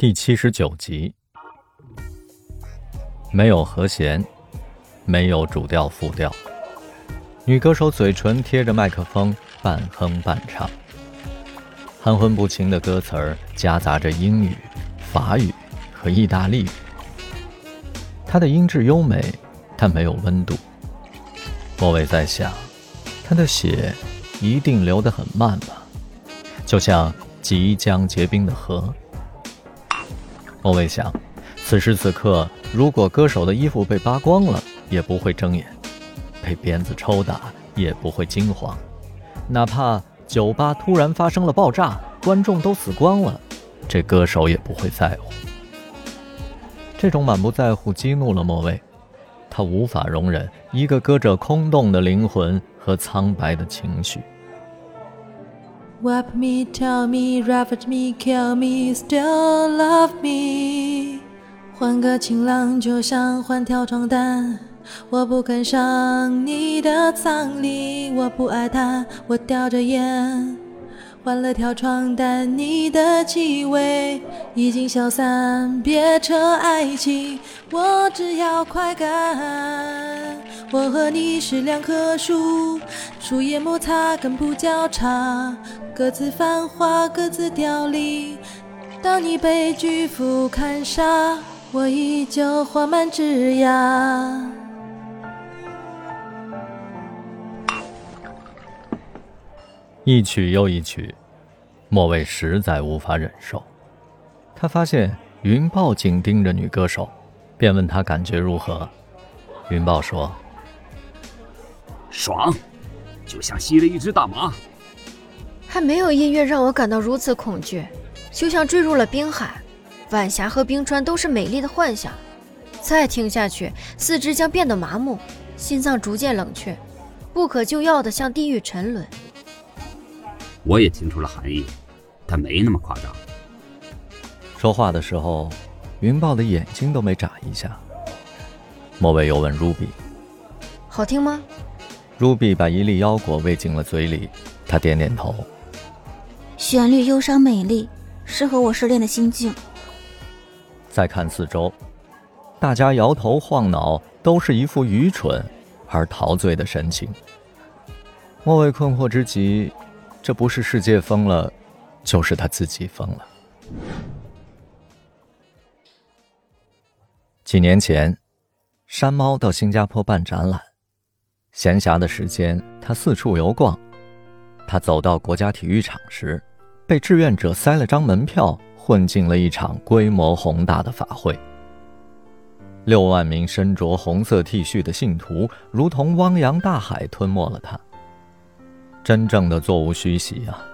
第七十九集，没有和弦，没有主调副调，女歌手嘴唇贴着麦克风，半哼半唱，含混不清的歌词儿夹杂着英语、法语和意大利语。她的音质优美，但没有温度。莫伟在想，她的血一定流得很慢吧，就像即将结冰的河。莫伟想，此时此刻，如果歌手的衣服被扒光了，也不会睁眼；被鞭子抽打，也不会惊慌；哪怕酒吧突然发生了爆炸，观众都死光了，这歌手也不会在乎。这种满不在乎激怒了莫伟，他无法容忍一个歌者空洞的灵魂和苍白的情绪。Wipe me, tell me, ravage me, kill me, still love me。换个情郎，就像换条床单。我不肯上你的葬礼，我不爱他，我叼着烟。换了条床单，你的气味已经消散。别扯爱情，我只要快感。我和你是两棵树，树叶摩擦，根部交叉。各自繁华，各自凋零。当你被巨斧砍杀，我依旧花满枝桠。一曲又一曲，莫蔚实在无法忍受。他发现云豹紧盯着女歌手，便问她感觉如何。云豹说：“爽，就像吸了一只大麻。”还没有音乐让我感到如此恐惧，就像坠入了冰海。晚霞和冰川都是美丽的幻想。再听下去，四肢将变得麻木，心脏逐渐冷却，不可救药的向地狱沉沦。我也听出了寒意，但没那么夸张。说话的时候，云豹的眼睛都没眨一下。莫伟又问 Ruby：“ 好听吗？”Ruby 把一粒腰果喂进了嘴里，他点点头。旋律忧伤美丽，适合我失恋的心境。再看四周，大家摇头晃脑，都是一副愚蠢而陶醉的神情。莫为困惑之极，这不是世界疯了，就是他自己疯了。几年前，山猫到新加坡办展览，闲暇的时间，他四处游逛。他走到国家体育场时。被志愿者塞了张门票，混进了一场规模宏大的法会。六万名身着红色 T 恤的信徒，如同汪洋大海吞没了他。真正的座无虚席啊！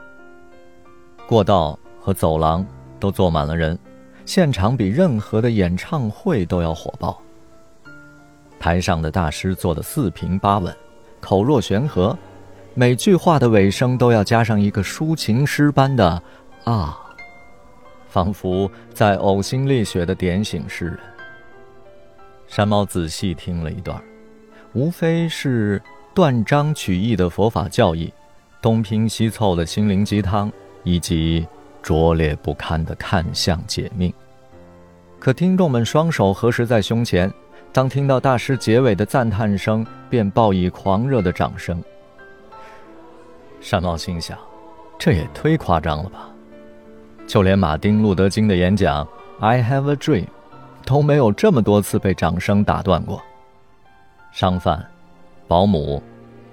过道和走廊都坐满了人，现场比任何的演唱会都要火爆。台上的大师做的四平八稳，口若悬河。每句话的尾声都要加上一个抒情诗般的“啊”，仿佛在呕心沥血的点醒世人。山猫仔细听了一段，无非是断章取义的佛法教义，东拼西凑的心灵鸡汤，以及拙劣不堪的看相解命。可听众们双手合十在胸前，当听到大师结尾的赞叹声，便报以狂热的掌声。山猫心想：“这也忒夸张了吧！就连马丁·路德·金的演讲《I Have a Dream》都没有这么多次被掌声打断过。商贩、保姆、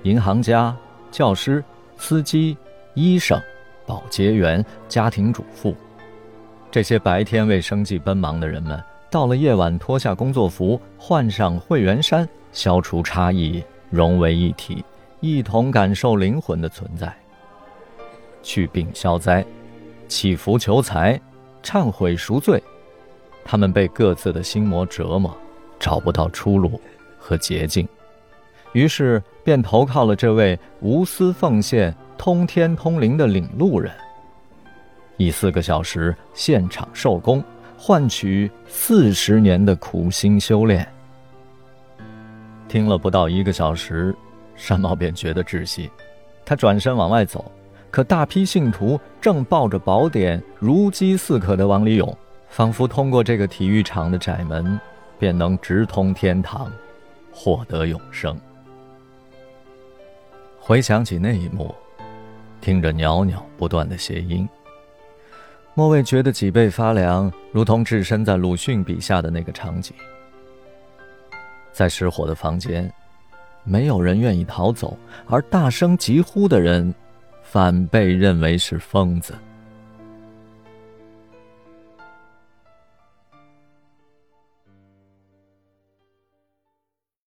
银行家、教师、司机、医生、保洁员、家庭主妇，这些白天为生计奔忙的人们，到了夜晚脱下工作服，换上会员衫，消除差异，融为一体。”一同感受灵魂的存在，去病消灾，祈福求财，忏悔赎罪。他们被各自的心魔折磨，找不到出路和捷径，于是便投靠了这位无私奉献、通天通灵的领路人。以四个小时现场授功，换取四十年的苦心修炼。听了不到一个小时。山猫便觉得窒息，他转身往外走，可大批信徒正抱着宝典如饥似渴地往里涌，仿佛通过这个体育场的窄门，便能直通天堂，获得永生。回想起那一幕，听着袅袅不断的谐音，莫蔚觉得脊背发凉，如同置身在鲁迅笔下的那个场景。在失火的房间，没有人愿意逃走，而大声疾呼的人，反被认为是疯子。